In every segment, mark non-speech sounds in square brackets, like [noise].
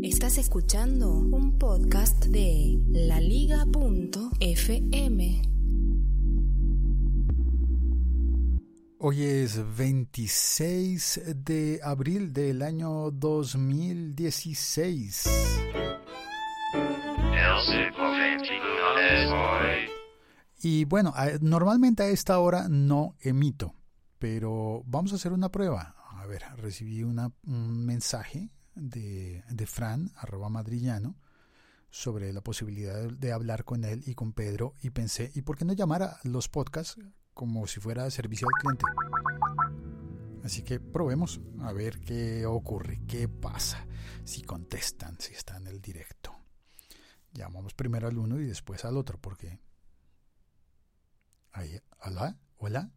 Estás escuchando un podcast de laliga.fm. Hoy es 26 de abril del año 2016. Y bueno, normalmente a esta hora no emito, pero vamos a hacer una prueba. A ver, recibí un mensaje de, de Fran, arroba madrillano, sobre la posibilidad de hablar con él y con Pedro y pensé, ¿y por qué no llamar a los podcasts como si fuera servicio al cliente? Así que probemos a ver qué ocurre, qué pasa, si contestan, si está en el directo. Llamamos primero al uno y después al otro, porque... Ahí, hola, hola.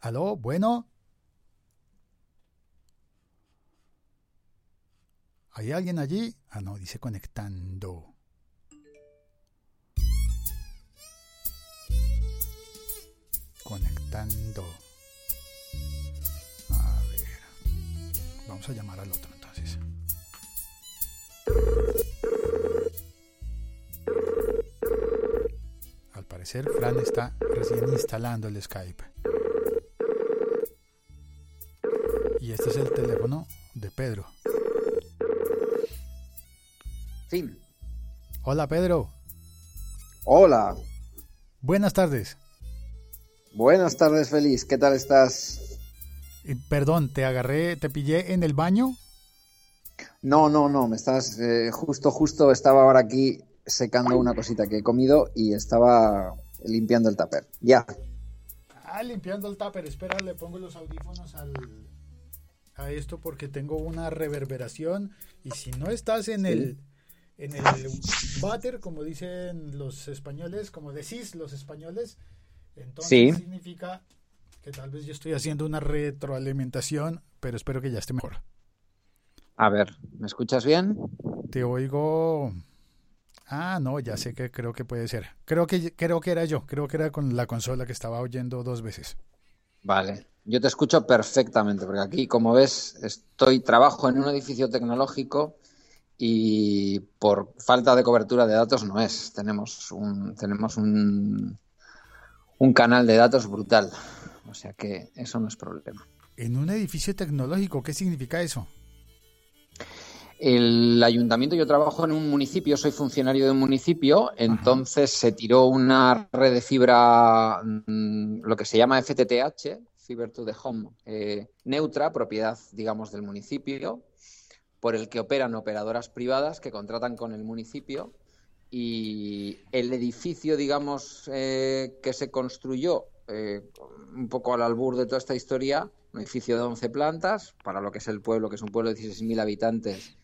¿Aló? Bueno. ¿Hay alguien allí? Ah, no, dice conectando. Conectando. A ver. Vamos a llamar al otro entonces. Al parecer, Fran está recién instalando el Skype. Y este es el teléfono de Pedro. Hola, Pedro. Hola. Buenas tardes. Buenas tardes, Feliz. ¿Qué tal estás? perdón, ¿te agarré, te pillé en el baño? No, no, no, me estás eh, justo, justo estaba ahora aquí secando una cosita que he comido y estaba limpiando el tupper. Ya. Ah, limpiando el tupper. Espera, le pongo los audífonos al, a esto porque tengo una reverberación y si no estás en el en el váter, como dicen los españoles, como decís los españoles, entonces significa que tal vez yo estoy haciendo una retroalimentación, pero espero que ya esté mejor. A ver, ¿me escuchas bien? Te oigo. Ah, no, ya sé que creo que puede ser. Creo que creo que era yo, creo que era con la consola que estaba oyendo dos veces. Vale, yo te escucho perfectamente, porque aquí, como ves, estoy trabajo en un edificio tecnológico y por falta de cobertura de datos no es. Tenemos un, tenemos un, un canal de datos brutal. O sea que eso no es problema. En un edificio tecnológico, ¿qué significa eso? El ayuntamiento, yo trabajo en un municipio, soy funcionario de un municipio, entonces se tiró una red de fibra, mm, lo que se llama FTTH, Fiber to the Home, eh, neutra, propiedad, digamos, del municipio, por el que operan operadoras privadas que contratan con el municipio y el edificio, digamos, eh, que se construyó eh, un poco al albur de toda esta historia, un edificio de 11 plantas, para lo que es el pueblo, que es un pueblo de 16.000 habitantes,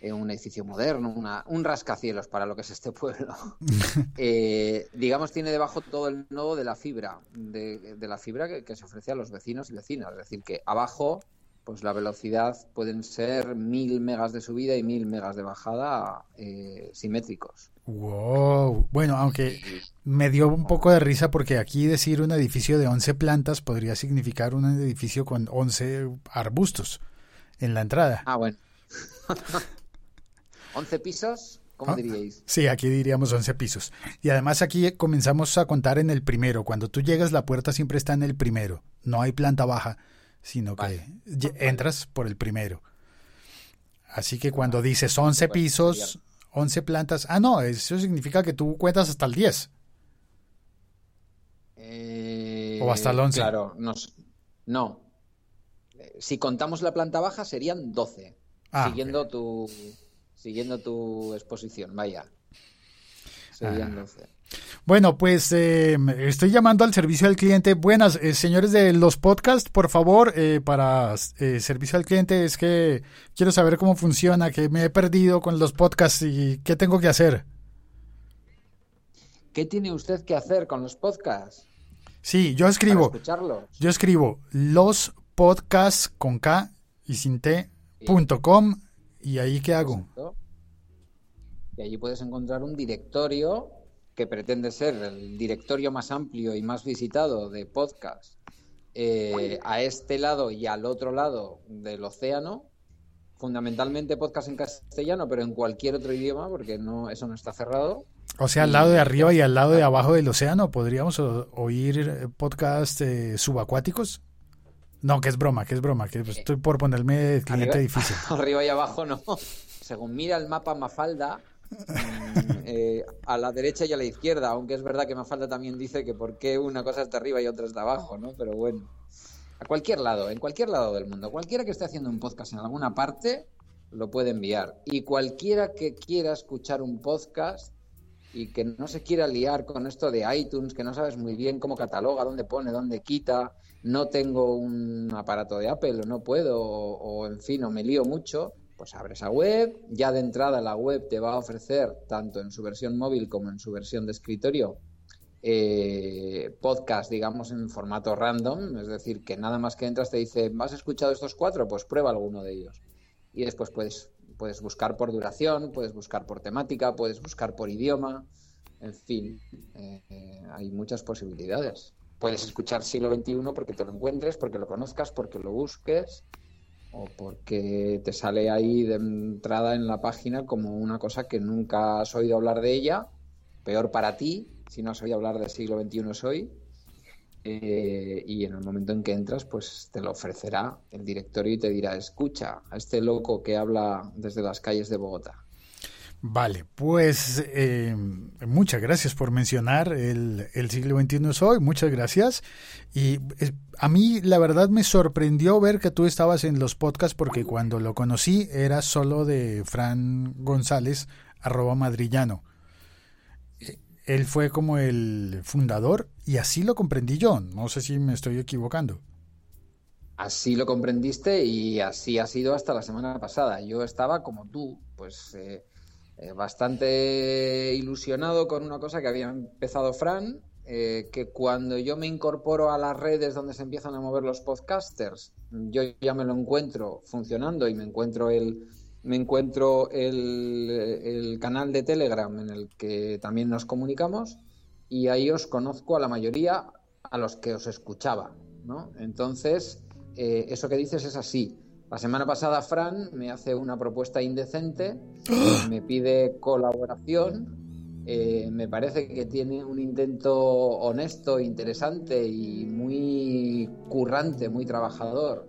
eh, un edificio moderno, un rascacielos para lo que es este pueblo. [laughs] digamos, tiene debajo todo el nodo de la fibra, de, la fibra que, que, se ofrece a los vecinos y vecinas. Es decir, que abajo pues la velocidad pueden ser mil megas de subida y mil megas de bajada eh, simétricos. Wow. Bueno, aunque me dio un poco de risa porque aquí decir un edificio de 11 plantas podría significar un edificio con 11 arbustos en la entrada. Ah, bueno. [laughs] ¿11 pisos? ¿Cómo ah, diríais? Sí, aquí diríamos 11 pisos. Y además aquí comenzamos a contar en el primero. Cuando tú llegas, la puerta siempre está en el primero. No hay planta baja sino que entras por el primero. Así que cuando dices 11 pisos, 11 plantas, ah, no, eso significa que tú cuentas hasta el 10. o hasta el 11. Eh, claro, no. no. Si contamos la planta baja serían 12, ah, siguiendo, tu, siguiendo tu exposición, vaya. Serían 12. Bueno, pues eh, estoy llamando al servicio al cliente. Buenas, eh, señores de los podcasts, por favor, eh, para servicio al cliente es que quiero saber cómo funciona, que me he perdido con los podcasts y qué tengo que hacer. ¿Qué tiene usted que hacer con los podcasts? Sí, yo escribo. Yo escribo los podcasts con K y sin T punto com y ahí qué hago. Y allí puedes encontrar un directorio que pretende ser el directorio más amplio y más visitado de podcast eh, a este lado y al otro lado del océano, fundamentalmente podcast en castellano, pero en cualquier otro idioma, porque no, eso no está cerrado. O sea, al lado de arriba y al lado de abajo del océano, ¿podríamos oír podcast eh, subacuáticos? No, que es broma, que es broma, que estoy por ponerme cliente difícil. [laughs] Arriba y abajo no. Según mira el mapa Mafalda, eh, a la derecha y a la izquierda, aunque es verdad que Mafalda también dice que por qué una cosa está arriba y otra está abajo, ¿no? Pero bueno. A cualquier lado, en cualquier lado del mundo. Cualquiera que esté haciendo un podcast en alguna parte lo puede enviar. Y cualquiera que quiera escuchar un podcast y que no se quiera liar con esto de iTunes, que no sabes muy bien cómo cataloga, dónde pone, dónde quita, no tengo un aparato de Apple o no puedo, o, en fin, o me lío mucho, pues abre esa web, ya de entrada la web te va a ofrecer, tanto en su versión móvil como en su versión de escritorio, eh, podcast, digamos, en formato random, es decir, que nada más que entras te dice, ¿has escuchado estos cuatro? Pues prueba alguno de ellos. Y después puedes, puedes buscar por duración, puedes buscar por temática, puedes buscar por idioma, en fin, eh, hay muchas posibilidades. Puedes escuchar siglo XXI porque te lo encuentres, porque lo conozcas, porque lo busques o porque te sale ahí de entrada en la página como una cosa que nunca has oído hablar de ella, peor para ti, si no has oído hablar del siglo XXI es hoy. Eh, y en el momento en que entras, pues te lo ofrecerá el directorio y te dirá, escucha a este loco que habla desde las calles de Bogotá. Vale, pues eh, muchas gracias por mencionar el, el, siglo XXI es hoy, muchas gracias. Y a mí la verdad me sorprendió ver que tú estabas en los podcasts porque cuando lo conocí era solo de Fran González, arroba madrillano él fue como el fundador y así lo comprendí yo. No sé si me estoy equivocando. Así lo comprendiste y así ha sido hasta la semana pasada. Yo estaba como tú, pues eh, eh, bastante ilusionado con una cosa que había empezado Fran, eh, que cuando yo me incorporo a las redes donde se empiezan a mover los podcasters, yo ya me lo encuentro funcionando y me encuentro el me encuentro el, canal de Telegram en el que también nos comunicamos y ahí os conozco a la mayoría a los que os escuchaba, ¿no? Entonces, eh, eso que dices es así. La semana pasada Fran me hace una propuesta indecente, me pide colaboración, eh, me parece que tiene un intento honesto, interesante y muy currante, muy trabajador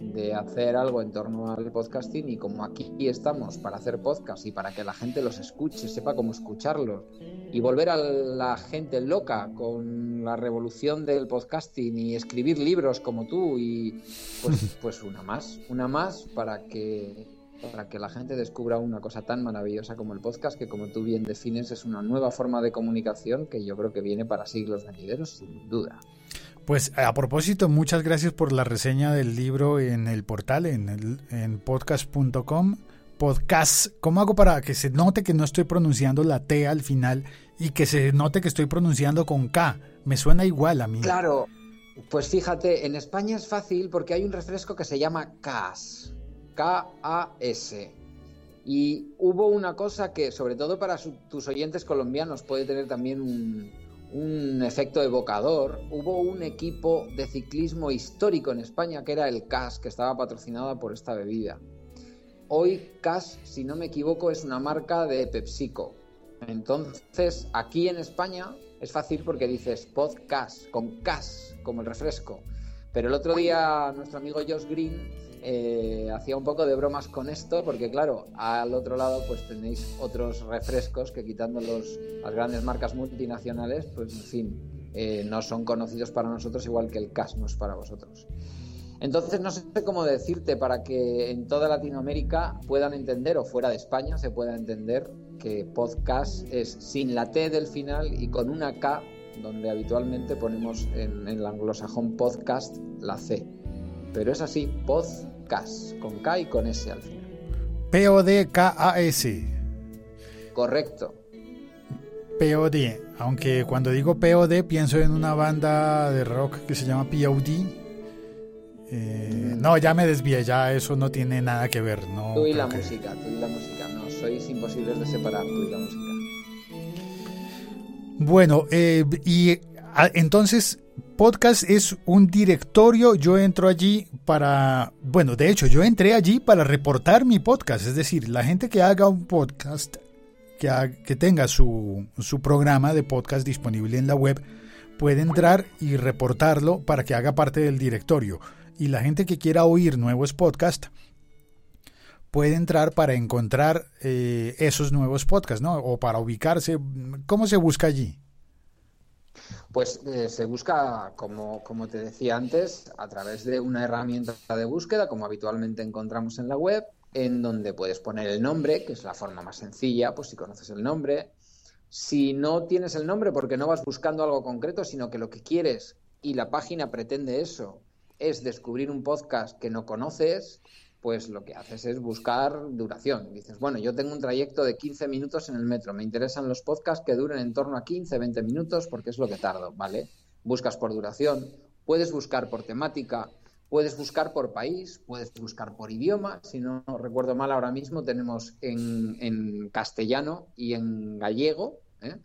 de hacer algo en torno al podcasting y como aquí estamos para hacer podcast y para que la gente los escuche, sepa cómo escucharlos y volver a la gente loca con la revolución del podcasting y escribir libros como tú y pues, [laughs] pues una más, una más para que para que la gente descubra una cosa tan maravillosa como el podcast que como tú bien defines es una nueva forma de comunicación que yo creo que viene para siglos venideros sin duda. Pues a propósito, muchas gracias por la reseña del libro en el portal, en, el, en podcast.com. Podcast, ¿cómo hago para que se note que no estoy pronunciando la T al final y que se note que estoy pronunciando con K? Me suena igual a mí. Claro, pues fíjate, en España es fácil porque hay un refresco que se llama CAS, K-A-S. Y hubo una cosa que, sobre todo para tus oyentes colombianos, puede tener también un, un efecto evocador, hubo un equipo de ciclismo histórico en España que era el CAS, que estaba patrocinada por esta bebida. Hoy CAS, si no me equivoco, es una marca de PepsiCo. Entonces, aquí en España es fácil porque dices podcast con CAS, como el refresco. Pero el otro día nuestro amigo Josh Green eh, hacía un poco de bromas con esto, porque claro, al otro lado pues tenéis otros refrescos que quitando las grandes marcas multinacionales, pues en fin, eh, no son conocidos para nosotros igual que el CAS no es para vosotros. Entonces no sé cómo decirte para que en toda Latinoamérica puedan entender, o fuera de España se pueda entender, que podcast es sin la T del final y con una K, donde habitualmente ponemos en, en el anglosajón podcast la C pero es así, podcast, con K y con S al final. P-O-D-K-A-S. Correcto. POD, aunque cuando digo POD pienso en una banda de rock que se llama POD. Eh, no, ya me desvié, ya eso no tiene nada que ver. No tú y la música, tú y la música, no, sois imposibles de separar, tú y la música. Bueno, eh, y entonces podcast es un directorio, yo entro allí para, bueno, de hecho, yo entré allí para reportar mi podcast, es decir, la gente que haga un podcast, que, que tenga su, su programa de podcast disponible en la web, puede entrar y reportarlo para que haga parte del directorio. Y la gente que quiera oír nuevos podcasts puede entrar para encontrar eh, esos nuevos podcasts, ¿no? O para ubicarse. ¿Cómo se busca allí? Pues eh, se busca, como, como te decía antes, a través de una herramienta de búsqueda, como habitualmente encontramos en la web, en donde puedes poner el nombre, que es la forma más sencilla, pues si conoces el nombre. Si no tienes el nombre porque no vas buscando algo concreto, sino que lo que quieres y la página pretende eso, es descubrir un podcast que no conoces, pues lo que haces es buscar duración. Dices, bueno, yo tengo un trayecto de 15 minutos en el metro, me interesan los podcasts que duren en torno a 15, 20 minutos porque es lo que tardo, ¿vale? Buscas por duración, puedes buscar por temática, puedes buscar por país, puedes buscar por idioma. Si no recuerdo mal, ahora mismo tenemos en, castellano y en gallego, ¿eh?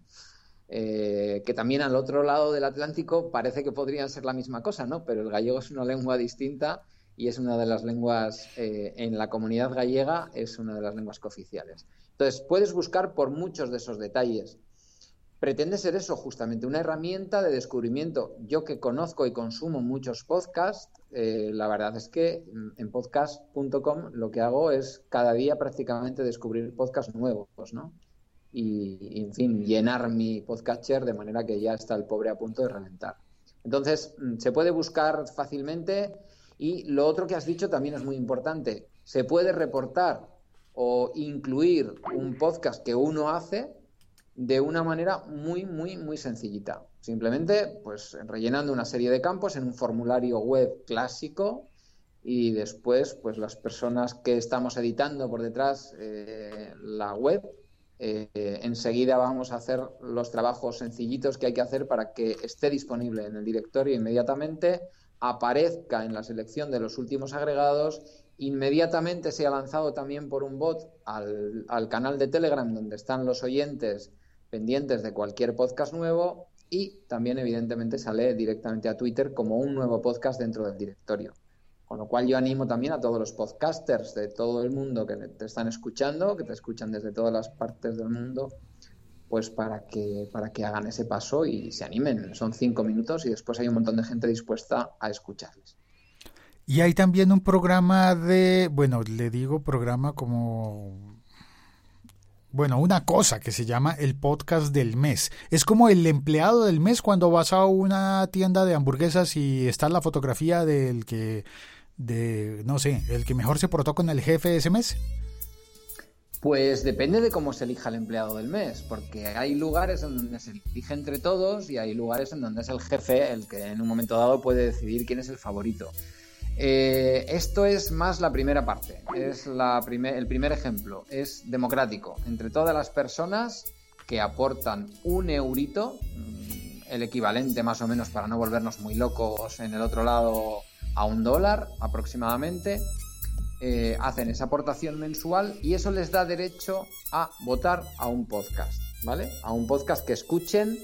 Eh, que también al otro lado del Atlántico parece que podrían ser la misma cosa, ¿no? Pero el gallego es una lengua distinta y es una de las lenguas eh, en la comunidad gallega, es una de las lenguas cooficiales. Entonces, puedes buscar por muchos de esos detalles. Pretende ser eso, justamente, una herramienta de descubrimiento. Yo que conozco y consumo muchos podcasts, eh, la verdad es que en podcast.com lo que hago es cada día prácticamente descubrir podcasts nuevos, ¿no? Y, en fin, llenar mi podcatcher de manera que ya está el pobre a punto de reventar. Entonces, mm, se puede buscar fácilmente y lo otro que has dicho también es muy importante. Se puede reportar o incluir un podcast que uno hace de una manera muy, muy, muy sencillita. Simplemente, pues, rellenando una serie de campos en un formulario web clásico y después, pues, las personas que estamos editando por detrás eh, la web, eh, enseguida vamos a hacer los trabajos sencillitos que hay que hacer para que esté disponible en el directorio inmediatamente aparezca en la selección de los últimos agregados, inmediatamente sea lanzado también por un bot al, canal de Telegram donde están los oyentes pendientes de cualquier podcast nuevo y también evidentemente sale directamente a Twitter como un nuevo podcast dentro del directorio. Con lo cual yo animo también a todos los podcasters de todo el mundo que te están escuchando, que te escuchan desde todas las partes del mundo, pues para que, para que hagan ese paso y se animen. Son cinco minutos y después hay un montón de gente dispuesta a escucharles. Y hay también un programa de, bueno, le digo programa como, bueno, una cosa que se llama el podcast del mes. Es como el empleado del mes cuando vas a una tienda de hamburguesas y está la fotografía del que, de, no sé, el que mejor se portó con el jefe ese mes. Pues depende de cómo se elija el empleado del mes, porque hay lugares en donde se elige entre todos y hay lugares en donde es el jefe el que en un momento dado puede decidir quién es el favorito. Eh, esto es más la primera parte, es el primer ejemplo, es democrático. Entre todas las personas que aportan un eurito, mm, el equivalente más o menos para no volvernos muy locos en el otro lado a un dólar aproximadamente, eh, hacen esa aportación mensual y eso les da derecho a votar a un podcast, ¿vale? A un podcast que escuchen,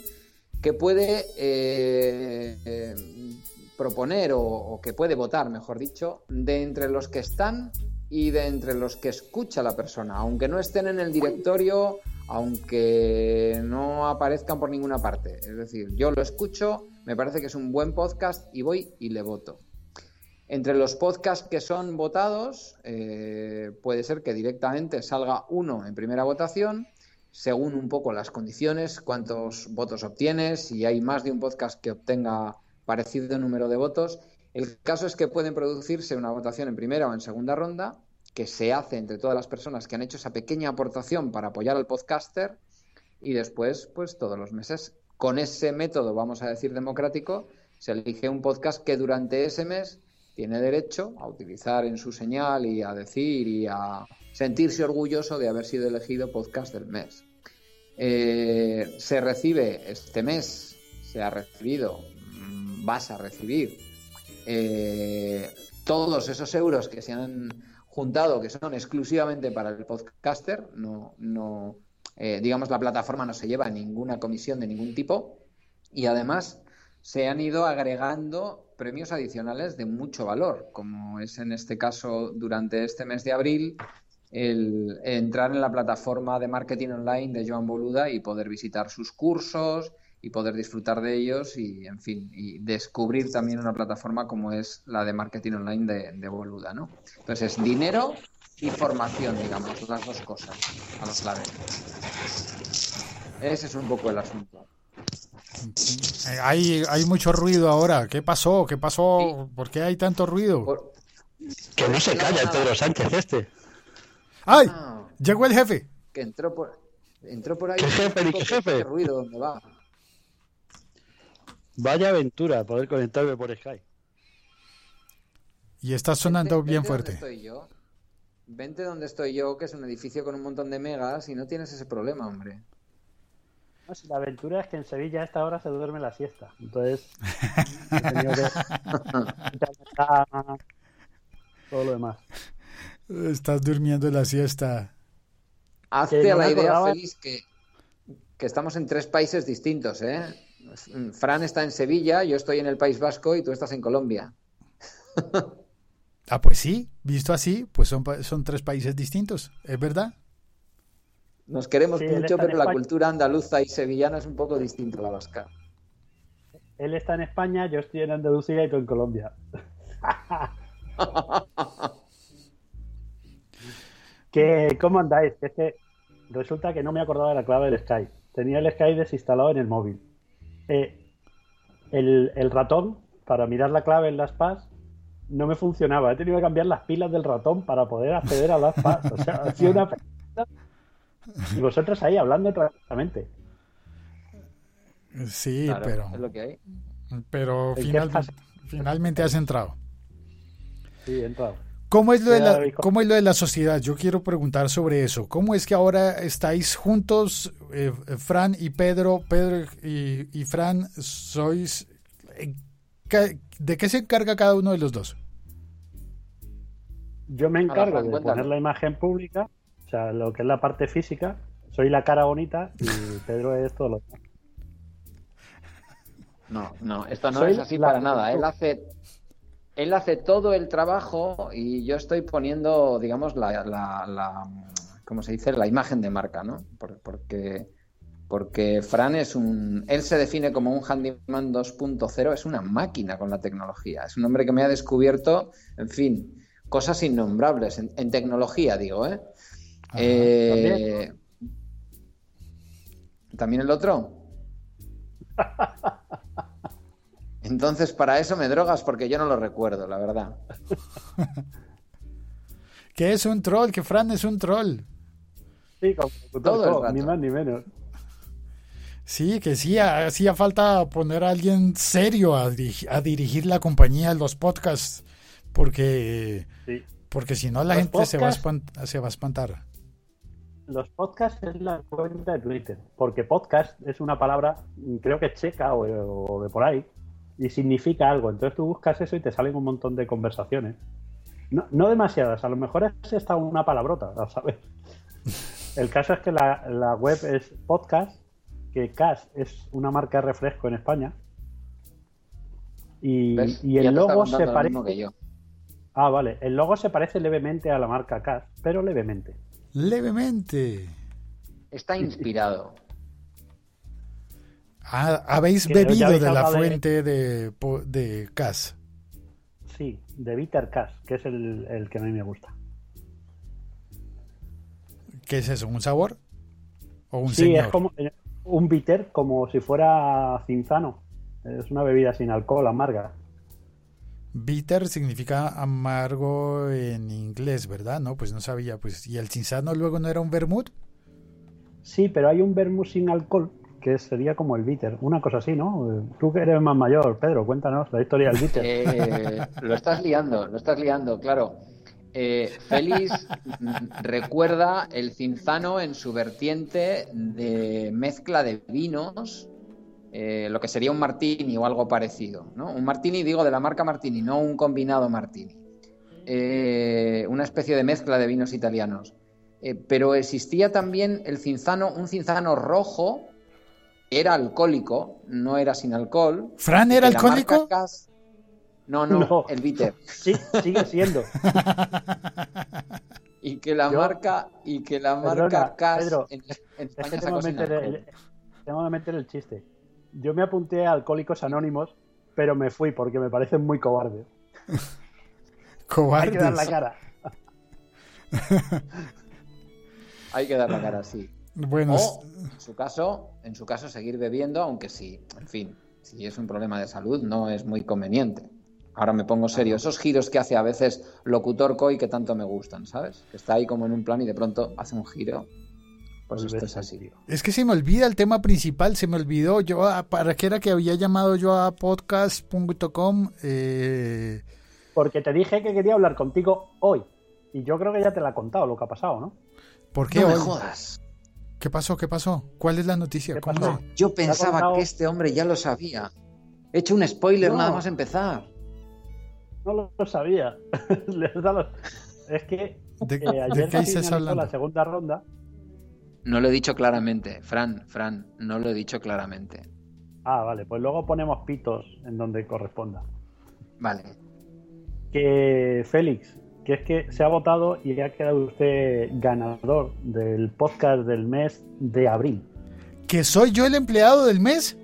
que puede eh, eh, proponer o, que puede votar, mejor dicho, de entre los que están y de entre los que escucha la persona, aunque no estén en el directorio, aunque no aparezcan por ninguna parte. Es decir, yo lo escucho, me parece que es un buen podcast y voy y le voto. Entre los podcasts que son votados, eh, puede ser que directamente salga uno en primera votación, según un poco las condiciones, cuántos votos obtienes, si hay más de un podcast que obtenga parecido número de votos. El caso es que pueden producirse una votación en primera o en segunda ronda, que se hace entre todas las personas que han hecho esa pequeña aportación para apoyar al podcaster, y después, pues todos los meses, con ese método, vamos a decir, democrático, se elige un podcast que durante ese mes tiene derecho a utilizar en su señal y a decir y a sentirse orgulloso de haber sido elegido podcast del mes. Eh, se recibe este mes, se ha recibido, mm, vas a recibir eh, todos esos euros que se han juntado, que son exclusivamente para el podcaster, no, no eh, digamos, la plataforma no se lleva ninguna comisión de ningún tipo y además se han ido agregando premios adicionales de mucho valor, como es en este caso durante este mes de abril el entrar en la plataforma de marketing online de Joan Boluda y poder visitar sus cursos y poder disfrutar de ellos y, en fin, y descubrir también una plataforma como es la de marketing online de, de Boluda, ¿no? Entonces, dinero y formación, digamos, las dos cosas a los lados. Ese es un poco el asunto. Hay, hay mucho ruido ahora. ¿Qué pasó? ¿Qué pasó? ¿Por qué hay tanto ruido? Por- Que no se calla el Pedro Sánchez este. ¡Ay! Ah, Llegó el jefe. que entró por, entró por ahí. ¿Qué jefe, ni qué jefe? ¿Qué ruido? ¿Dónde va? Vaya aventura poder conectarme por Skype. Y está sonando Vente- bien vente donde fuerte. estoy yo. Vente donde estoy yo, que es un edificio con un montón de megas y no tienes ese problema, hombre. No, si la aventura es que en Sevilla a esta hora se duerme la siesta. Entonces, [laughs] he tenido que todo lo demás. Estás durmiendo la siesta. Hazte Que la idea, Félix, que, que estamos en tres países distintos, ¿eh? Fran está en Sevilla, yo estoy en el País Vasco y tú estás en Colombia. [laughs] Ah, pues sí, visto así, pues son, son tres países distintos, ¿es verdad? Nos queremos Sí, mucho, pero la España. cultura andaluza y sevillana es un poco distinta a la vasca. Él está en España, yo estoy en Andalucía y tú en Colombia. [laughs] que, ¿Cómo andáis? Que Es que resulta que no me acordaba de la clave del Skype. Tenía el Skype desinstalado en el móvil. Eh, el, el ratón, para mirar la clave en las PAS, no me funcionaba. He tenido que cambiar las pilas del ratón para poder acceder a las PAS. O sea, ha sido una... [laughs] Y vosotros ahí hablando tranquilamente. Sí, Claro, pero, es lo que hay. pero finalmente has entrado. Sí, he entrado. ¿Cómo es, lo de la. ¿Cómo es lo de la sociedad? Yo quiero preguntar sobre eso. ¿Cómo es que ahora estáis juntos, eh, Fran y Pedro, Pedro y, y Fran, sois... eh, ¿De qué se encarga cada uno de los dos? Yo me encargo Fran, de poner la imagen pública, o sea, lo que es la parte física. Soy la cara bonita y Pedro es todo lo demás. No, no, esto no Soy es así la para nada. Él hace, él hace todo el trabajo y yo estoy poniendo, digamos, la, la, la- ¿cómo se dice? La imagen de marca, ¿no? Por- Porque, porque Fran es un, él se define como un handyman 2.0, es una máquina con la tecnología. Es un hombre que me ha descubierto, en fin, cosas innombrables en, en tecnología, digo, ¿eh? Ajá. Eh, ¿También el otro? [laughs] Entonces, para eso me drogas porque yo no lo recuerdo, la verdad. [laughs] Que es un troll, que Fran es un troll. Sí, como Todo el todo, rato. ni más ni menos. Sí, que sí, hacía falta poner a alguien serio a, dirigi- a dirigir la compañía, los podcasts, porque, Sí. porque si no la Los gente se va, a se va a espantar. Los podcasts es la cuenta de Twitter, porque podcast es una palabra, creo que checa o, o de por ahí, y significa algo. Entonces tú buscas eso y te salen un montón de conversaciones. No, no demasiadas, a lo mejor es esta una palabrota, [laughs] a saber. El caso es que la, la web es podcast, que Cash es una marca de refresco en España. Y, y el logo se parece. Ah, vale. El logo se parece levemente a la marca Cash, pero levemente. Levemente. Está inspirado. [laughs] Ah, habéis bebido habéis de la de- fuente de, po- de Cas. Sí, de Bitter Cash, que es el, el que a mí me gusta. ¿Qué es eso? ¿Un sabor? ¿O un sí, señor? es como eh, un bitter, como si fuera cinzano. Es una bebida sin alcohol, amarga. Bitter significa amargo en inglés, ¿verdad? No, pues no sabía. Pues, ¿Y el cinzano luego no era un vermut? Sí, pero hay un vermouth sin alcohol que sería como el bitter. Una cosa así, ¿no? Tú que eres más mayor, Pedro, cuéntanos la historia del bitter. Eh, lo estás liando, lo estás liando, claro. Eh, Félix recuerda el cinzano en su vertiente de mezcla de vinos, eh, lo que sería un martini o algo parecido, ¿no? Un martini, digo, de la marca Martini, no un combinado martini. Eh, una especie de mezcla de vinos italianos. Eh, pero existía también el cinzano, un cinzano rojo era alcohólico, no era sin alcohol. ¿Fran era alcohólico? Cas- No, no, No. el bitter. [laughs] Sí, sigue siendo. [laughs] Y que la Yo- marca y que la Perdona, marca Cas Pedro, en, en Es España que tengo sacó que, sin meter alcohol. el, tengo que meter el chiste. Yo me apunté a Alcohólicos Anónimos, pero me fui porque me parecen muy cobardes. [laughs] Hay que dar la cara. [laughs] Hay que dar la cara, sí. Bueno, O, en su caso, en su caso, seguir bebiendo, aunque sí, en fin, si es un problema de salud, no es muy conveniente. Ahora me pongo serio. Esos giros que hace a veces locutor Coy que tanto me gustan, ¿sabes? Que está ahí como en un plan y de pronto hace un giro. Pues esto es así. es que se me olvida el tema principal, se me olvidó. Yo, ah, ¿para qué era que había llamado yo a podcast.com? Eh, Porque te dije que quería hablar contigo hoy. Y yo creo que ya te la he contado lo que ha pasado, ¿no? ¿Por qué No me hoy? jodas. ¿Qué pasó? ¿Qué pasó? ¿Cuál es la noticia? ¿Qué ¿Cómo Yo pensaba contado- que este hombre ya lo sabía. He hecho un spoiler No. nada más empezar. No lo, lo sabía. Les da los- Es que ¿De, eh, de ayer qué se estás finalizó hablando? la segunda ronda. No lo he dicho claramente, Fran, Fran, no lo he dicho claramente. Ah, vale, pues luego ponemos pitos en donde corresponda. Vale. Que Félix, que es que se ha votado y ha quedado usted ganador del podcast del mes de abril. ¿Que soy yo el empleado del mes?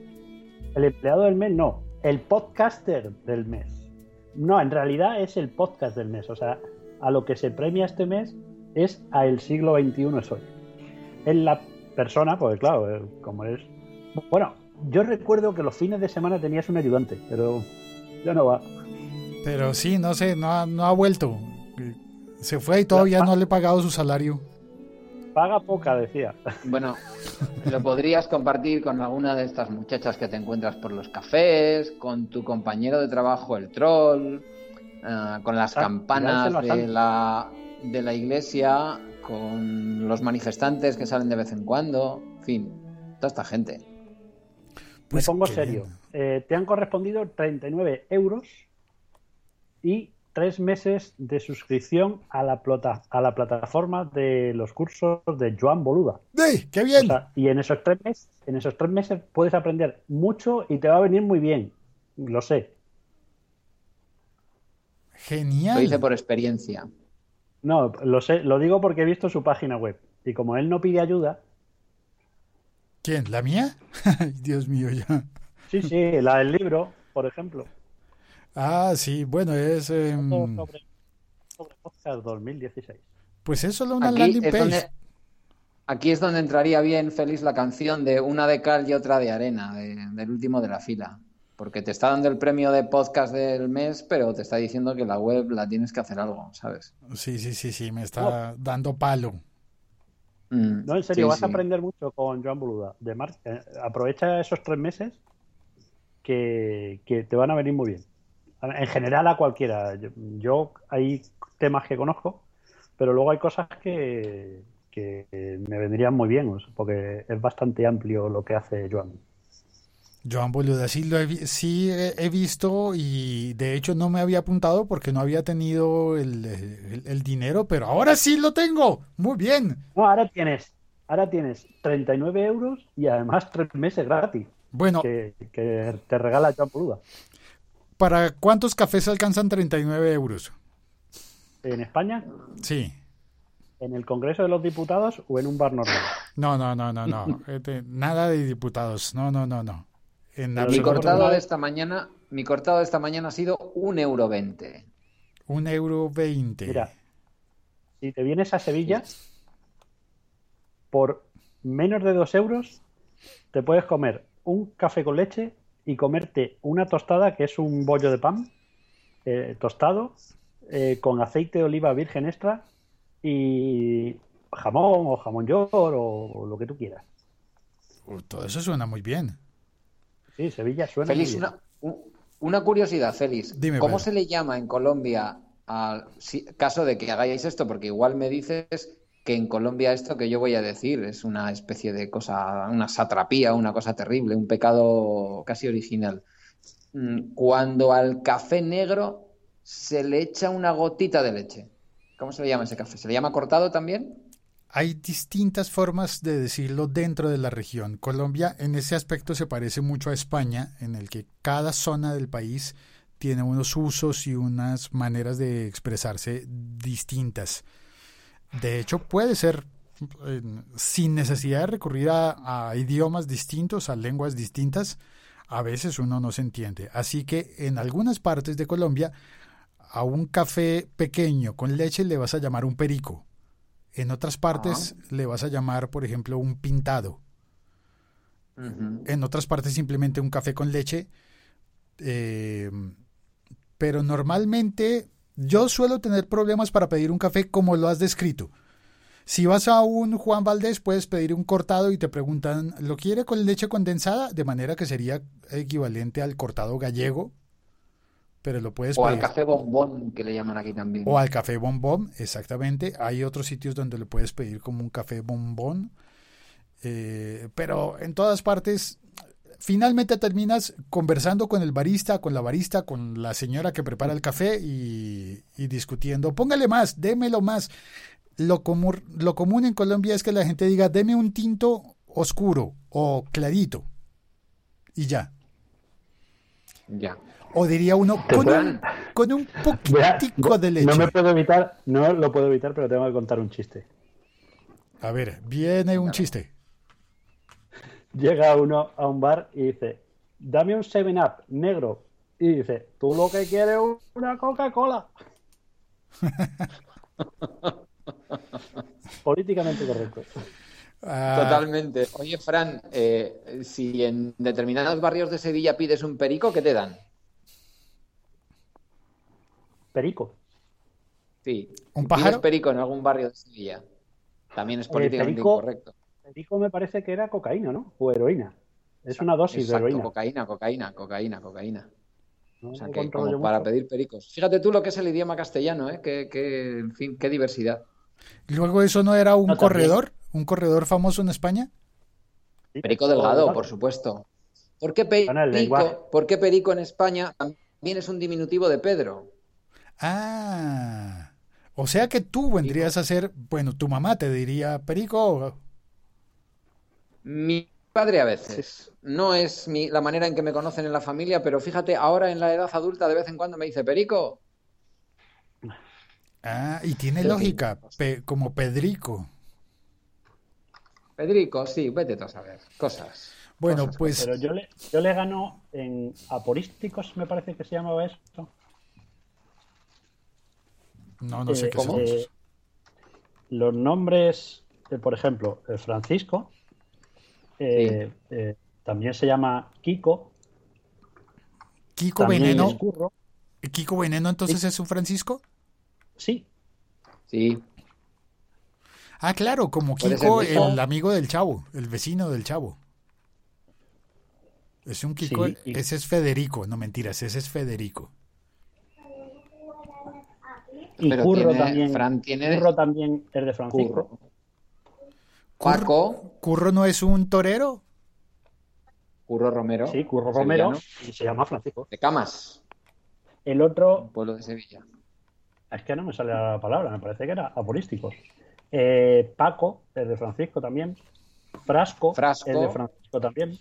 El empleado del mes no, el podcaster del mes. No, en realidad es el podcast del mes. O sea, a lo que se premia este mes es a el siglo XXI es hoy. Es la persona, pues claro, eh, como es... Bueno, yo recuerdo que los fines de semana tenías un ayudante, pero ya no va. Pero sí, no sé, no ha, no ha vuelto. Se fue y todavía no le he pagado su salario. Paga poca, decía. Bueno, lo podrías compartir con alguna de estas muchachas que te encuentras por los cafés, con tu compañero de trabajo, el troll, eh, con las Ah, campanas de la, de la iglesia, con los manifestantes que salen de vez en cuando, en fin, toda esta gente. Pues Me pongo serio. Eh, te han correspondido 39 euros y tres meses de suscripción a la, plata- a la plataforma de los cursos de Joan Boluda. ¡Ey, ¡Qué O bien! sea, y en esos tres meses, en esos tres meses puedes aprender mucho y te va a venir muy bien. Lo sé. Lo Genial. hice por experiencia. No, lo sé, lo digo porque he visto su página web. Y como él no pide ayuda, ¿Quién? ¿La mía? [laughs] Dios mío, ya. sí, sí, la del libro, por ejemplo, Ah, sí, bueno, es. em, sobre, sobre podcast 2016. pues es solo una Aquí landing es, page. donde, aquí es donde entraría bien, Félix, la canción de una de cal y otra de arena, de- del último de la fila. Porque te está dando el premio de podcast del mes, pero te está diciendo que la web la tienes que hacer algo, ¿sabes? Sí, sí, sí, sí, me está dando palo. Mm, No, en serio, sí, vas a aprender mucho con Joan Boluda. De mar- eh, aprovecha esos tres meses que, que te van a venir muy bien. En general a cualquiera. Yo, yo hay temas que conozco, pero luego hay cosas que, que me vendrían muy bien, porque es bastante amplio lo que hace Joan. Joan Boluda, sí, lo he, sí he, visto y de hecho no me había apuntado porque no había tenido el, el- el dinero, pero ahora sí lo tengo. Muy bien. No, ahora tienes, ahora tienes 39 euros y además tres meses gratis Bueno, que, que te regala Joan Boluda. ¿para cuántos cafés alcanzan 39 euros? En España, Sí. en el Congreso de los Diputados o en un bar normal. No, no, no, no, no. [laughs] Este, nada de diputados. No, no, no, no. En Mi Absoluto. cortado de esta mañana, mi cortado de esta mañana ha sido un euro veinte. Un euro veinte. Mira, si te vienes a Sevilla, por menos de dos euros, te puedes comer un café con leche y comerte una tostada, que es un bollo de pan eh, tostado, eh, con aceite de oliva virgen extra y jamón o jamón york o, o lo que tú quieras. Todo eso suena muy bien. Sí, Sevilla suena Félix, una, una curiosidad, Félix. Dime, ¿Cómo Pedro. se le llama en Colombia al si- caso de que hagáis esto? Porque igual me dices que en Colombia esto que yo voy a decir es una especie de cosa, una satrapía, una cosa terrible, un pecado casi original. Mm, Cuando al café negro se le echa una gotita de leche. ¿Cómo se le llama ese café? ¿Se le llama cortado también? Hay distintas formas de decirlo dentro de la región. Colombia en ese aspecto se parece mucho a España, en el que cada zona del país tiene unos usos y unas maneras de expresarse distintas. De hecho, puede ser sin necesidad de recurrir a idiomas distintos, a lenguas distintas, a veces uno no se entiende. Así que en algunas partes de Colombia, a un café pequeño con leche le vas a llamar un perico. En otras partes le vas a llamar, por ejemplo, un pintado. En otras partes simplemente un café con leche. Eh, pero normalmente yo suelo tener problemas para pedir un café como lo has descrito. Si vas a un Juan Valdés, puedes pedir un cortado y te preguntan, ¿lo quiere con leche condensada? De manera que sería equivalente al cortado gallego, pero lo puedes O al café bombón, que le llaman aquí también. O al café bombón, exactamente. Hay otros sitios donde le puedes pedir como un café bombón. Eh, pero en todas partes, finalmente terminas conversando con el barista, con la barista, con la señora que prepara el café y, y discutiendo. Póngale más, démelo más. Lo, común lo común en Colombia es que la gente diga, deme un tinto oscuro o clarito. Y ya. Ya. O diría uno, con un, con un [laughs] poquitico de leche. No me puedo evitar, no lo puedo evitar, pero tengo que contar un chiste. A ver, viene un chiste. Llega uno a un bar y dice, dame un 7-Up negro. Y dice, tú lo que quieres es una Coca-Cola. [laughs] Políticamente correcto. Ah, Totalmente. Oye, Fran, eh, si en determinados barrios de Sevilla pides un perico, ¿qué te dan? Perico. Sí. ¿Un pájaro? perico en algún barrio de Sevilla. También es políticamente perico- incorrecto. Perico me parece que era cocaína, ¿no? O heroína. Es una dosis Exacto, de heroína. cocaína, cocaína, cocaína, cocaína. No O sea, que como para mucho. pedir pericos. Fíjate tú lo que es el idioma castellano, ¿eh? Que, que, en fin, qué diversidad. Luego eso no era un No, corredor, un corredor famoso en España. Perico delgado, por supuesto. ¿Por qué perico, ¿por qué perico en España también es un diminutivo de Pedro? Ah, o sea que tú vendrías a ser, bueno, tu mamá te diría perico. Mi padre a veces. No es mi- la manera en que me conocen en la familia, pero fíjate, ahora en la edad adulta de vez en cuando me dice perico. Ah, y tiene Sí. lógica, pe- como Pedrico. Pedrico, sí, vete a saber. Cosas. Bueno, Cosas, pues Pero yo le, yo le gano en aporísticos, me parece que se llamaba eso. No, no sé Eh, qué ¿cómo? son eh, esos. los nombres, eh, por ejemplo, Francisco, eh, eh, también se llama Kiko, Kiko Veneno. Kiko Veneno entonces es un Francisco. Sí, Sí, Ah, claro, como Kiko, el amigo del chavo, el vecino del chavo. Es un Kiko, Sí, y- ese es Federico, no mentiras, ese es Federico. Y Pero Curro tiene- también. Fran tiene- Curro también es de Francisco. Curro. Paco, ¿Curro no es un torero? Curro Romero. Sí, Curro Romero sevillano, y se llama Francisco. De Camas, El otro, pueblo de Sevilla. es que no me sale la palabra, me parece que era aporísticos. Eh, Paco es de Francisco también. Frasco, Frasco. es de Francisco también.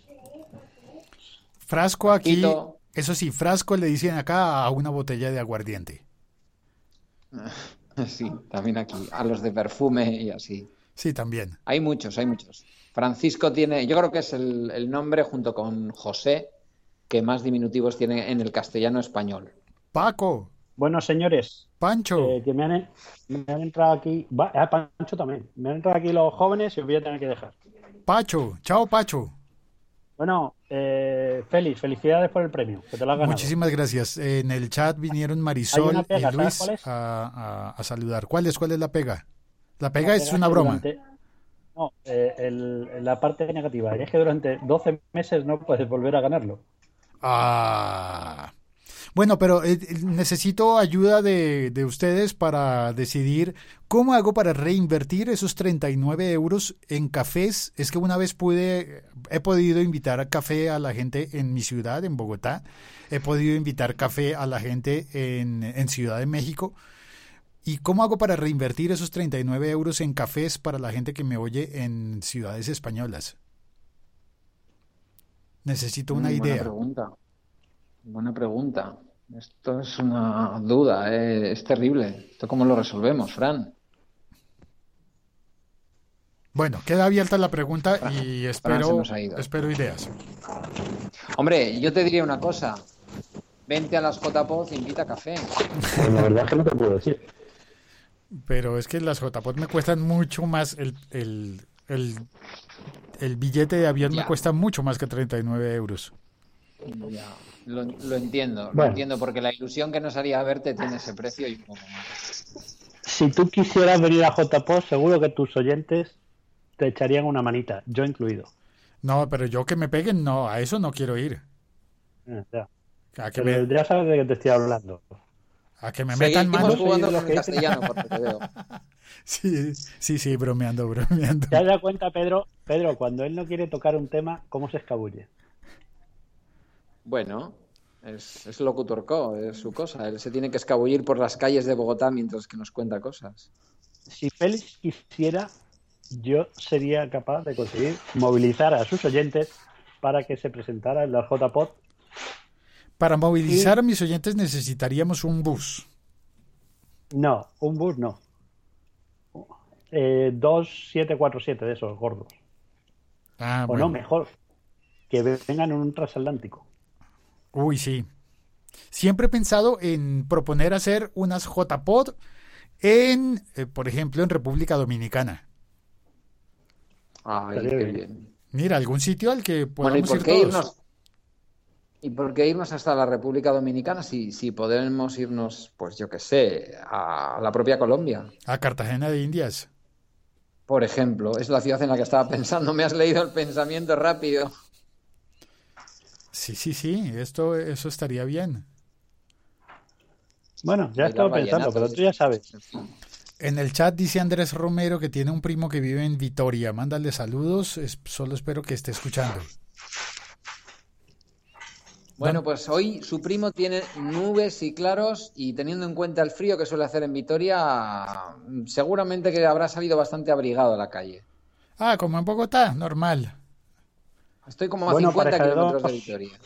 Frasco aquí, Paquito. eso sí, frasco le dicen acá a una botella de aguardiente. [laughs] Sí, también aquí. A los de perfume y así. Sí, también. Hay muchos, hay muchos. Francisco tiene, yo creo que es el, el nombre junto con José que más diminutivos tiene en el castellano español. Paco, Bueno, señores, Pancho, eh, que me han, me han entrado aquí. Va, ah, Pancho también. Me han entrado aquí los jóvenes y os voy a tener que dejar. Pacho, chao Pacho. Bueno, eh, Félix, felicidades por el premio, que te lo has ganado. Muchísimas gracias. En el chat vinieron Marisol pega, y ¿sabes Luis a, a- a saludar. ¿Cuál es? ¿Cuál es la pega? La La pega es una broma. durante- No, eh, el- la parte negativa es que durante 12 meses no puedes volver a ganarlo. Ah. Bueno, pero eh, eh, necesito ayuda de, de ustedes para decidir cómo hago para reinvertir esos 39 euros en cafés. Es que una vez pude, he podido invitar a café a la gente en mi ciudad, en Bogotá. He podido invitar café a la gente en, en Ciudad de México. ¿Y cómo hago para reinvertir esos 39 euros en cafés para la gente que me oye en ciudades españolas? Necesito una Mm, idea. Buena pregunta. Buena pregunta. Esto es una duda, eh, es terrible. ¿Esto cómo lo resolvemos, Fran? Bueno, queda abierta la pregunta y Fran espero, ideas. Hombre, yo te diría una cosa. Vente a las JPOD e invita a café. Pues la verdad es que no te puedo decir. Pero es que las JPOT me cuestan mucho más. El, el, el, el billete de avión me cuesta mucho más que 39 euros. Ya, lo, lo entiendo, lo entiendo, porque la ilusión que nos haría verte tiene ese precio y un poco más. Si tú quisieras venir a JPOS, seguro que tus oyentes te echarían una manita, yo incluido. No, pero yo que me peguen, no, a eso no quiero ir. Eh, ya. A que Pero me, ya sabes de qué te estoy hablando. a que me metan Seguimos mano. jugando Sí, lo con que el dice. castellano, por lo que veo. [laughs] Sí, sí, sí, bromeando, bromeando. ¿Te has dado cuenta, Pedro? Pedro, cuando él no quiere tocar un tema, ¿cómo se escabulle? Bueno, es, es locutor co, es su cosa. Él se tiene que escabullir por las calles de Bogotá mientras que nos cuenta cosas. Si Félix quisiera, yo sería capaz de conseguir movilizar a sus oyentes para que se presentara en la JPOD. Para movilizar a mis oyentes necesitaríamos un bus. No, un bus no. Eh, 2747 de esos gordos. Ah, o bueno. no, mejor. Que vengan en un transatlántico. Uy, sí. Siempre he pensado en proponer hacer unas JPod en, eh, por ejemplo, en República Dominicana. Ay, qué bien. Mira, algún sitio al que Bueno, ¿y podamos por ir qué todos. irnos? ¿Y por qué irnos hasta la República Dominicana si, si podemos irnos, pues yo qué sé, a la propia Colombia? A Cartagena de Indias. Por ejemplo, es la ciudad en la que estaba [laughs] pensando. Me has leído el pensamiento rápido. Sí, sí, sí, esto, eso estaría bien. Bueno, ya estado pensando, pero tú ya sabes. en el chat dice Andrés Romero que tiene un primo que vive en Vitoria. Mándale saludos, es- solo espero que esté escuchando. Bueno, pues hoy su primo tiene nubes y claros y teniendo en cuenta el frío que suele hacer en Vitoria, seguramente que habrá salido bastante abrigado a la calle. Ah, como en Bogotá, normal. Estoy como a Bueno, 50 pareja de kilómetros de dos. Vitoria.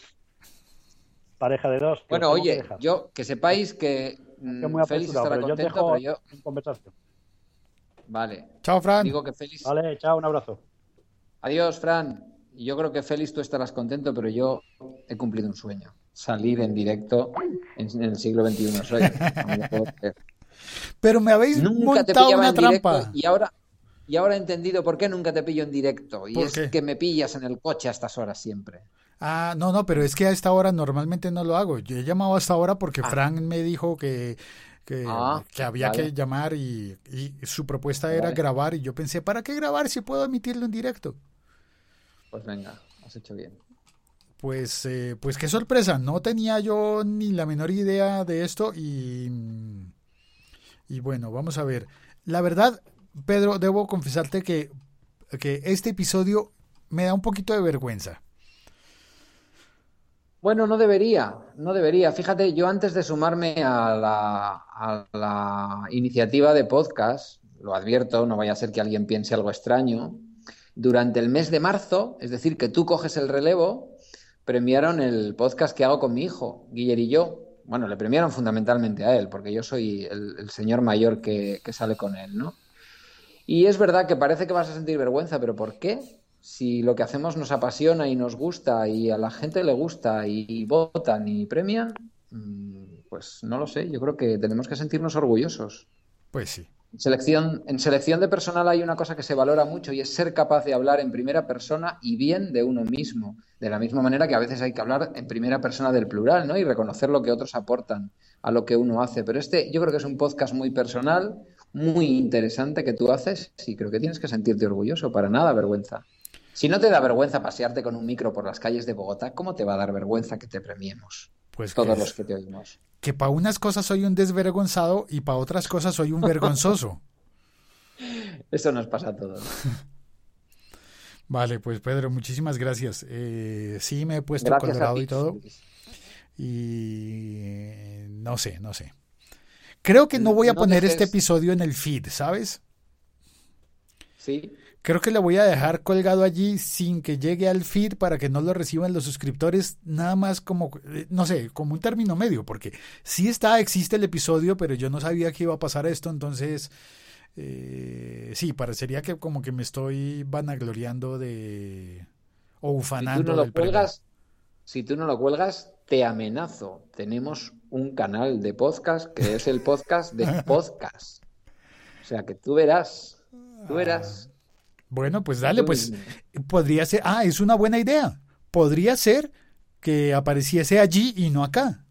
Pareja de dos. que Bueno, que oye, dejar. yo que sepáis que mm, Que muy Félix estará pero yo contento, dejo pero yo... en conversación. Vale. Chao, Fran. Digo que Félix... Vale, chao, un abrazo. Adiós, Fran. Y Yo creo que Félix tú estarás contento, pero yo he cumplido un sueño. Salir en directo en, en el siglo XXI. Soy, no me lo puedo creer. Pero me habéis Nunca te montado pillaba una trampa. y ahora, y ahora he entendido por qué nunca te pillo en directo. Y ¿Por es qué? que me pillas en el coche a estas horas siempre. Ah, no, no, pero es que a esta hora normalmente no lo hago. Yo he llamado a esta hora porque Ah. Frank me dijo que, que, Ah, que había vale. que llamar y, y su propuesta era Vale. grabar y yo pensé, ¿para qué grabar si puedo emitirlo en directo? Pues venga, has hecho bien. Pues, eh, pues qué sorpresa, no tenía yo ni la menor idea de esto y, y bueno, vamos a ver. La verdad, Pedro, debo confesarte que, que este episodio me da un poquito de vergüenza. Bueno, no debería, no debería. Fíjate, yo antes de sumarme a la, iniciativa de podcast, lo advierto, no vaya a ser que alguien piense algo extraño, durante el mes de marzo, es decir, que tú coges el relevo, premiaron el podcast que hago con mi hijo, Guiller y yo. Bueno, le premiaron fundamentalmente a él, porque yo soy el, el señor mayor que, que sale con él, ¿no? Y es verdad que parece que vas a sentir vergüenza, pero ¿por qué? Si lo que hacemos nos apasiona y nos gusta y a la gente le gusta y, votan y premian, mm, pues no lo sé, yo creo que tenemos que sentirnos orgullosos. Pues sí. En selección, en selección de personal hay una cosa que se valora mucho y es ser capaz de hablar en primera persona y bien de uno mismo. De la misma manera que a veces hay que hablar en primera persona del plural, ¿no? Y reconocer lo que otros aportan a lo que uno hace. Pero este yo creo que es un podcast muy personal, muy interesante que tú haces y creo que tienes que sentirte orgulloso, para nada vergüenza. Si no te da vergüenza pasearte con un micro por las calles de Bogotá, ¿cómo te va a dar vergüenza que te premiemos? Pues Todos que, los que te oímos. que para unas cosas soy un desvergonzado y para otras cosas soy un vergonzoso. [laughs] Eso nos pasa a todos. [laughs] Vale, pues Pedro, muchísimas gracias. Eh, sí, me he puesto Gracias colorado ti. y todo. Y no sé, no sé. Creo que no voy a No poner este episodio en el feed, ¿sabes? Sí, Creo que lo voy a dejar colgado allí sin que llegue al feed para que no lo reciban los suscriptores, nada más como, eh, no sé, como un término medio, porque sí está, existe el episodio, pero yo no sabía que iba a pasar esto, entonces eh, sí, parecería que como que me estoy vanagloriando de... o si tú ufanando no lo cuelgas, si tú no lo cuelgas, te amenazo. Tenemos un canal de podcast que es el podcast de [laughs] podcast. O sea que tú verás, tú verás. Bueno, pues dale, pues podría ser, ah, es una buena idea. Podría ser que apareciese allí y no acá.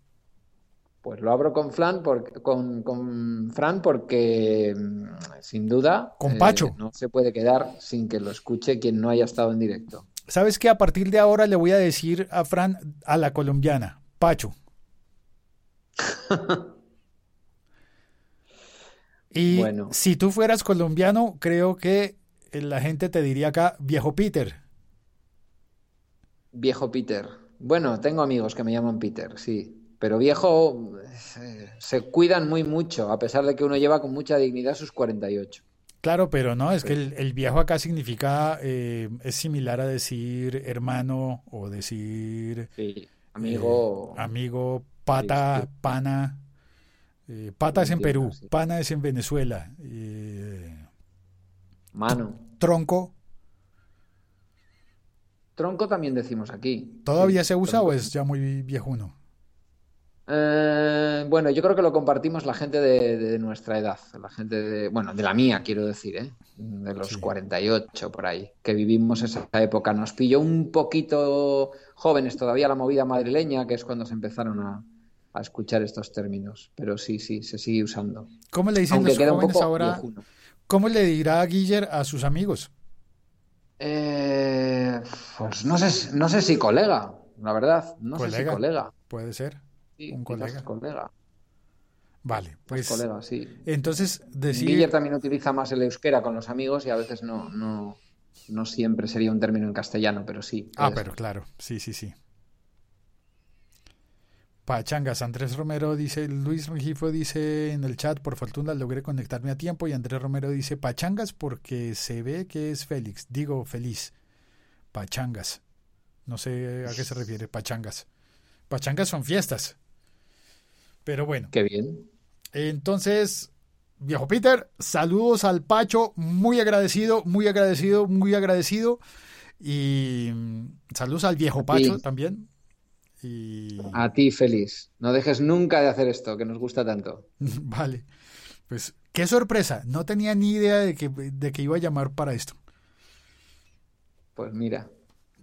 Pues lo abro con Fran, por- con, con Fran porque mm, sin duda Con eh, Pacho. no se puede quedar sin que lo escuche quien no haya estado en directo. ¿Sabes qué? A partir de ahora le voy a decir a Fran, a la colombiana, Pacho. Y Bueno. si tú fueras colombiano, creo que la gente te diría acá, viejo Peter. Viejo Peter. Bueno, tengo amigos que me llaman Peter, sí. Pero viejo eh, se cuidan muy mucho, a pesar de que uno lleva con mucha dignidad sus 48. Claro, pero no, es que el, el viejo acá significa, eh, es similar a decir hermano o decir Sí. Amigo. eh, amigo, pata, pana. Eh, pata es en Perú, pana es en Venezuela. eh, Mano. tronco, Tronco también decimos aquí. ¿todavía Sí, se usa tronco. o es ya muy viejuno? Eh, bueno, yo creo que lo compartimos la gente de, de nuestra edad, la gente de, bueno, de la mía, quiero decir, ¿eh? De los Sí. 48 por ahí, que vivimos esa época. Nos pilló un poquito jóvenes todavía la movida madrileña, que es cuando se empezaron a, a escuchar estos términos. Pero sí, sí, se sigue usando. ¿Cómo le dicen Aunque los jóvenes ahora? viejuno. ¿Cómo le dirá Guiller a sus amigos? Eh, pues no sé, no sé si colega, la verdad. No sé si Colega. colega. Puede ser. Sí, Un colega. colega. Vale, pues Colega, sí. entonces decir Guiller también utiliza más el euskera con los amigos y a veces no, no, no siempre sería un término en castellano, pero sí. Ah, pero ser. claro, sí, sí, sí. Pachangas, Andrés Romero dice, Luis Rengifo dice en el chat, por fortuna logré conectarme a tiempo y Andrés Romero dice, Pachangas porque se ve que es Félix, digo feliz. Pachangas. No sé a qué se refiere, Pachangas. Pachangas son fiestas. Pero bueno, Qué bien. entonces, viejo Peter, saludos al Pacho, muy agradecido, muy agradecido, muy agradecido. Y mm, saludos al viejo Pacho Sí. también. Y A ti, Félix. No dejes nunca de hacer esto, que nos gusta tanto. [laughs] vale, pues qué sorpresa, no tenía ni idea de que, de que iba a llamar para esto. Pues mira,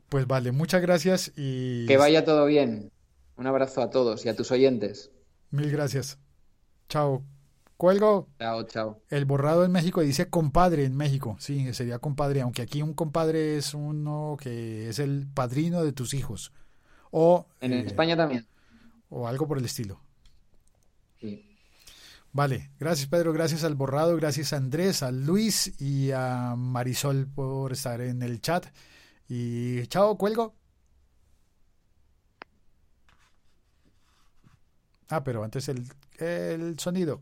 Pues vale, muchas gracias y que vaya todo bien. Un abrazo a todos y a tus oyentes. mil gracias. Chao. Cuelgo. Chao, chao. El borrado en México dice compadre en México. Sí, sería compadre, aunque aquí un compadre es uno que es el padrino de tus hijos. O, En eh, España también. o algo por el estilo. Sí. Vale, gracias Pedro, gracias al borrado, gracias a Andrés, a Luis y a Marisol por estar en el chat. Y chao, cuelgo. Ah, pero antes el, el sonido.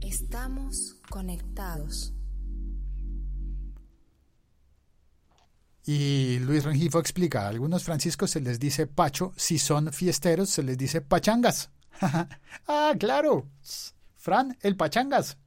Estamos conectados. Y Luis Rengifo explica, a algunos franciscos se les dice pacho, si son fiesteros se les dice pachangas. [laughs] ah, claro. Fran, el pachangas.